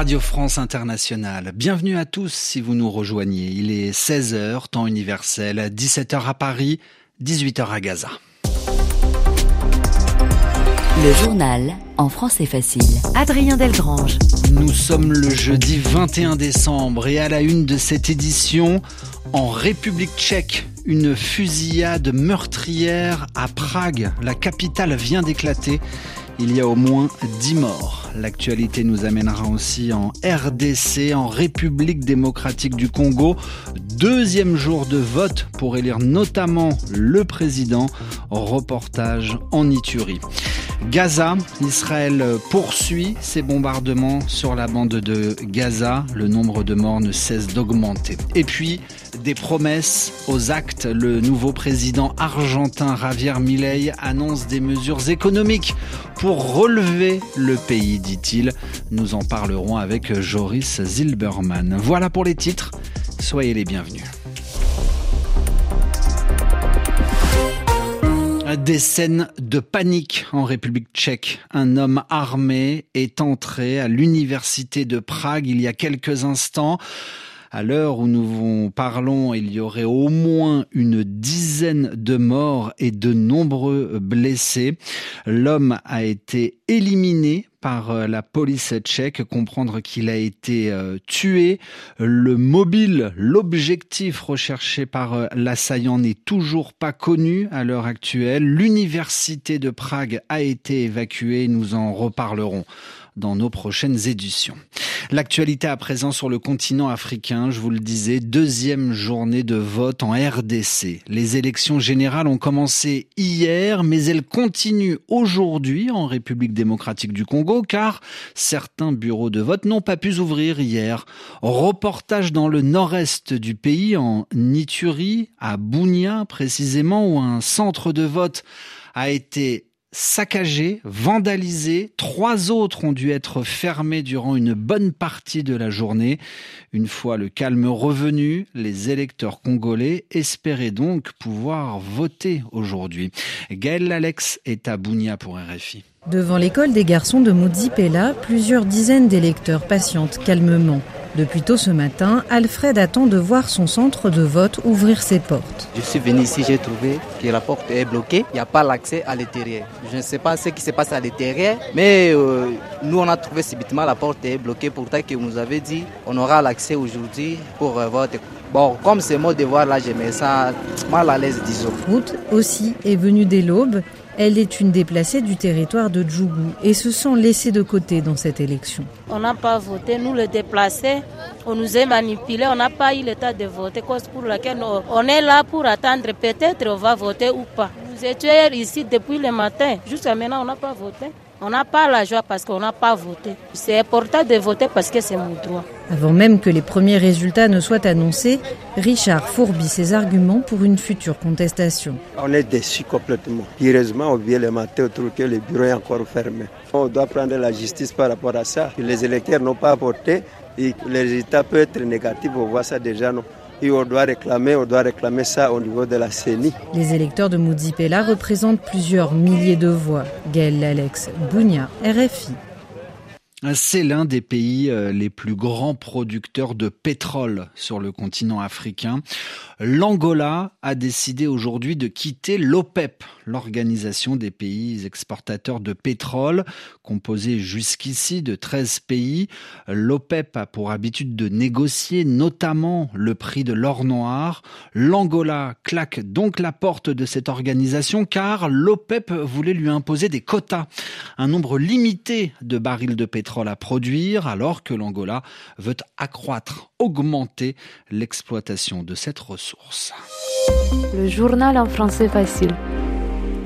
Radio France Internationale. Bienvenue à tous si vous nous rejoignez. Il est 16h, temps universel, 17h à Paris, 18h à Gaza. Le journal en français facile. Adrien Delgrange. Nous sommes le jeudi 21 décembre et à la une de cette édition, en République tchèque, une fusillade meurtrière à Prague. La capitale vient d'éclater. Il y a au moins 10 morts. L'actualité nous amènera aussi en RDC, en République démocratique du Congo. Deuxième jour de vote pour élire notamment le président. Reportage en Iturie. Gaza, Israël poursuit ses bombardements sur la bande de Gaza. Le nombre de morts ne cesse d'augmenter. Et puis, des promesses aux actes. Le nouveau président argentin Javier Milei annonce des mesures économiques pour relever le pays, dit-il. Nous en parlerons avec Joris Zilberman. Voilà pour les titres. Soyez les bienvenus. Des scènes de panique en République tchèque. Un homme armé est entré à l'université de Prague il y a quelques instants. À l'heure où nous parlons, il y aurait au moins une dizaine de morts et de nombreux blessés. L'homme a été éliminé par euh, la police tchèque, comprendre qu'il a été euh, tué. Le mobile, l'objectif recherché par euh, l'assaillant n'est toujours pas connu à l'heure actuelle. L'université de Prague a été évacuée, nous en reparlerons dans nos prochaines éditions. L'actualité à présent sur le continent africain, je vous le disais, deuxième journée de vote en RDC. Les élections générales ont commencé hier, mais elles continuent aujourd'hui en République démocratique du Congo, car certains bureaux de vote n'ont pas pu ouvrir hier. Reportage dans le nord-est du pays, en Nituri, à Bounia précisément, où un centre de vote a été saccagés, vandalisés. Trois autres ont dû être fermés durant une bonne partie de la journée. Une fois le calme revenu, les électeurs congolais espéraient donc pouvoir voter aujourd'hui. Gaël Alex est à Bounia pour RFI. Devant l'école des garçons de Pella, plusieurs dizaines d'électeurs patientent calmement. Depuis tôt ce matin, Alfred attend de voir son centre de vote ouvrir ses portes. Je suis venu ici, j'ai trouvé que la porte est bloquée, il n'y a pas l'accès à l'intérieur. Je ne sais pas ce qui se passe à l'intérieur, mais euh, nous on a trouvé subitement la porte est bloquée, pourtant que vous nous avez dit on aura l'accès aujourd'hui pour euh, voter. Bon, comme c'est mon devoir là, je me sens mal à l'aise, disons. Ruth aussi est venue dès l'aube. Elle est une déplacée du territoire de Djougou et se sent laissée de côté dans cette élection. On n'a pas voté, nous les déplacés, on nous a manipulés, on n'a pas eu l'état de voter, cause pour laquelle on est là pour attendre, peut-être on va voter ou pas. Nous étions ici depuis le matin, jusqu'à maintenant on n'a pas voté. On n'a pas la joie parce qu'on n'a pas voté. C'est important de voter parce que c'est mon droit. Avant même que les premiers résultats ne soient annoncés, Richard fourbit ses arguments pour une future contestation. On est déçus complètement. Heureusement, on vient le matin, on trouve que le bureau est encore fermé. On doit prendre la justice par rapport à ça. Les électeurs n'ont pas voté et les résultats peuvent être négatifs. On voit ça déjà. Non? Et on doit réclamer, on doit réclamer ça au niveau de la CENI. Les électeurs de Moudzipela représentent plusieurs milliers de voix. Gaël Alex Bounia, RFI. C'est l'un des pays euh, les plus grands producteurs de pétrole sur le continent africain. L'Angola a décidé aujourd'hui de quitter l'OPEP, l'organisation des pays exportateurs de pétrole, composée jusqu'ici de 13 pays. L'OPEP a pour habitude de négocier notamment le prix de l'or noir. L'Angola claque donc la porte de cette organisation car l'OPEP voulait lui imposer des quotas, un nombre limité de barils de pétrole à produire alors que l'Angola veut accroître, augmenter l'exploitation de cette ressource. Le journal en français facile.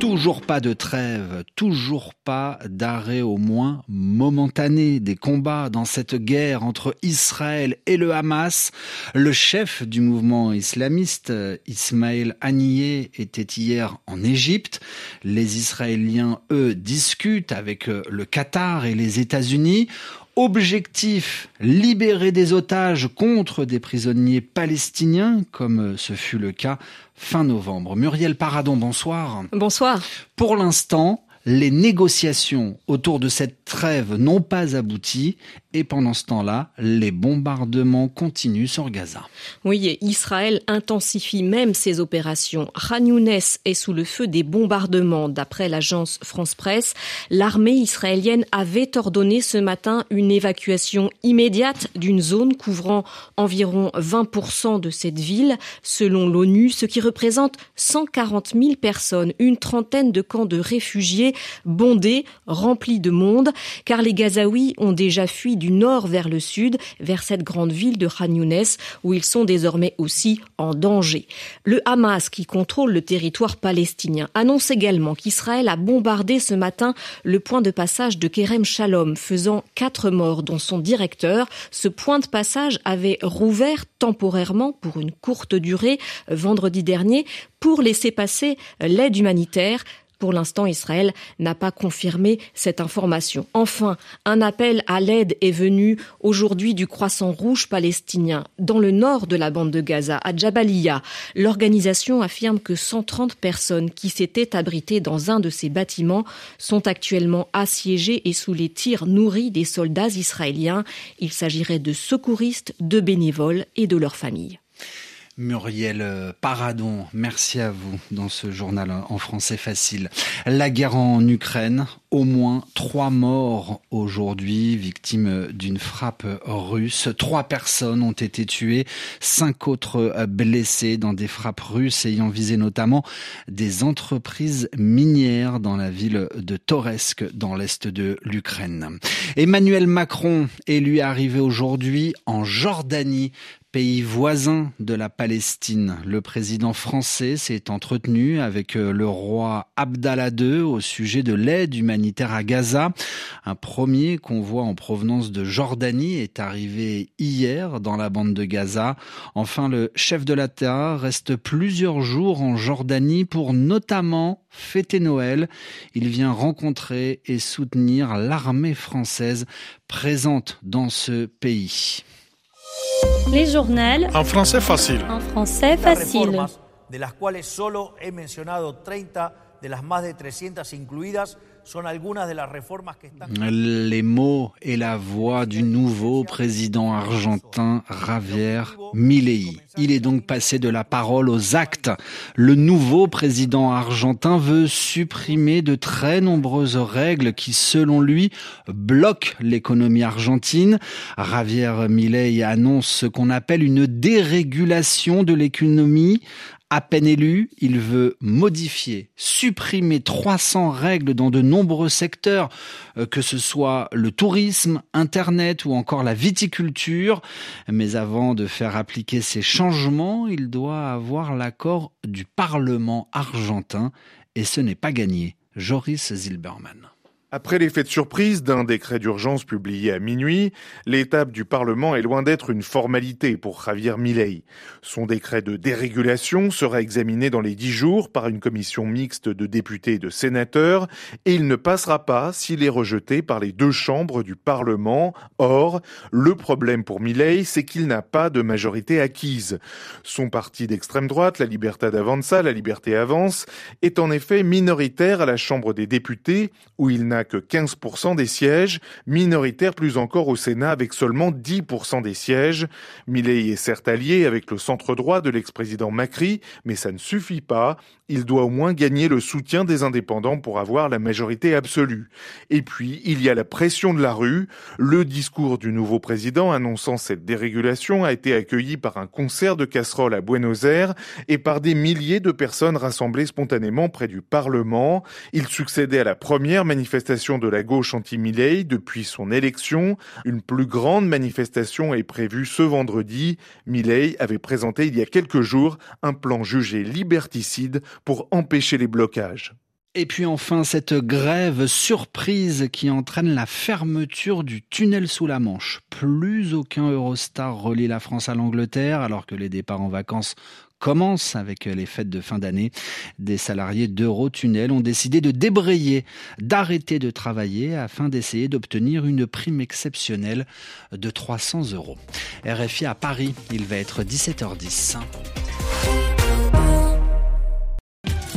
Toujours pas de trêve, toujours pas d'arrêt au moins momentané des combats dans cette guerre entre Israël et le Hamas. Le chef du mouvement islamiste, Ismaël Haniyeh, était hier en Égypte. Les Israéliens, eux, discutent avec le Qatar et les États-Unis. Objectif, libérer des otages contre des prisonniers palestiniens, comme ce fut le cas fin novembre. Muriel Paradon, bonsoir. Bonsoir. Pour l'instant, les négociations autour de cette trêve n'ont pas abouti et pendant ce temps-là, les bombardements continuent sur Gaza. Oui, et Israël intensifie même ses opérations. Khan est sous le feu des bombardements. D'après l'agence France Presse, l'armée israélienne avait ordonné ce matin une évacuation immédiate d'une zone couvrant environ 20% de cette ville, selon l'ONU, ce qui représente 140 000 personnes, une trentaine de camps de réfugiés bondés, remplis de monde, car les Gazaouis ont déjà fui du nord vers le sud, vers cette grande ville de Khan Younes, où ils sont désormais aussi en danger. Le Hamas, qui contrôle le territoire palestinien, annonce également qu'Israël a bombardé ce matin le point de passage de Kerem Shalom, faisant quatre morts, dont son directeur. Ce point de passage avait rouvert temporairement pour une courte durée vendredi dernier pour laisser passer l'aide humanitaire pour l'instant, Israël n'a pas confirmé cette information. Enfin, un appel à l'aide est venu aujourd'hui du Croissant Rouge palestinien dans le nord de la bande de Gaza, à Jabalia. L'organisation affirme que 130 personnes qui s'étaient abritées dans un de ces bâtiments sont actuellement assiégées et sous les tirs nourris des soldats israéliens. Il s'agirait de secouristes, de bénévoles et de leurs familles. Muriel Paradon, merci à vous dans ce journal en français facile. La guerre en Ukraine, au moins trois morts aujourd'hui, victimes d'une frappe russe. Trois personnes ont été tuées, cinq autres blessées dans des frappes russes ayant visé notamment des entreprises minières dans la ville de Toresk, dans l'est de l'Ukraine. Emmanuel Macron est lui arrivé aujourd'hui en Jordanie pays voisin de la Palestine. Le président français s'est entretenu avec euh, le roi Abdallah II au sujet de l'aide humanitaire à Gaza. Un premier convoi en provenance de Jordanie est arrivé hier dans la bande de Gaza. Enfin, le chef de l'État reste plusieurs jours en Jordanie pour notamment fêter Noël. Il vient rencontrer et soutenir l'armée française présente dans ce pays. Les journaux. En français facile. En français facile. De las cuales solo he mencionado 30 de las más de 300 incluidas les mots et la voix du nouveau président argentin Javier Milei. Il est donc passé de la parole aux actes. Le nouveau président argentin veut supprimer de très nombreuses règles qui, selon lui, bloquent l'économie argentine. Javier Milei annonce ce qu'on appelle une dérégulation de l'économie à peine élu, il veut modifier, supprimer 300 règles dans de nombreux secteurs, euh, que ce soit le tourisme, Internet ou encore la viticulture. Mais avant de faire appliquer ces changements, il doit avoir l'accord du Parlement argentin et ce n'est pas gagné. Joris Zilberman. Après l'effet de surprise d'un décret d'urgence publié à minuit, l'étape du Parlement est loin d'être une formalité pour Javier Milei. Son décret de dérégulation sera examiné dans les dix jours par une commission mixte de députés et de sénateurs et il ne passera pas s'il est rejeté par les deux chambres du Parlement. Or, le problème pour Milei, c'est qu'il n'a pas de majorité acquise. Son parti d'extrême droite, la Libertad Avanza, la Liberté Avance, est en effet minoritaire à la Chambre des députés où il n'a que 15% des sièges, minoritaire plus encore au Sénat avec seulement 10% des sièges. Millet est certes allié avec le centre droit de l'ex-président Macri, mais ça ne suffit pas. Il doit au moins gagner le soutien des indépendants pour avoir la majorité absolue. Et puis, il y a la pression de la rue. Le discours du nouveau président annonçant cette dérégulation a été accueilli par un concert de casseroles à Buenos Aires et par des milliers de personnes rassemblées spontanément près du Parlement. Il succédait à la première manifestation de la gauche anti-Milley depuis son élection. Une plus grande manifestation est prévue ce vendredi. Milley avait présenté il y a quelques jours un plan jugé liberticide pour empêcher les blocages. Et puis enfin, cette grève surprise qui entraîne la fermeture du tunnel sous la Manche. Plus aucun Eurostar relie la France à l'Angleterre alors que les départs en vacances commencent avec les fêtes de fin d'année. Des salariés d'Eurotunnel ont décidé de débrayer, d'arrêter de travailler afin d'essayer d'obtenir une prime exceptionnelle de 300 euros. RFI à Paris, il va être 17h10.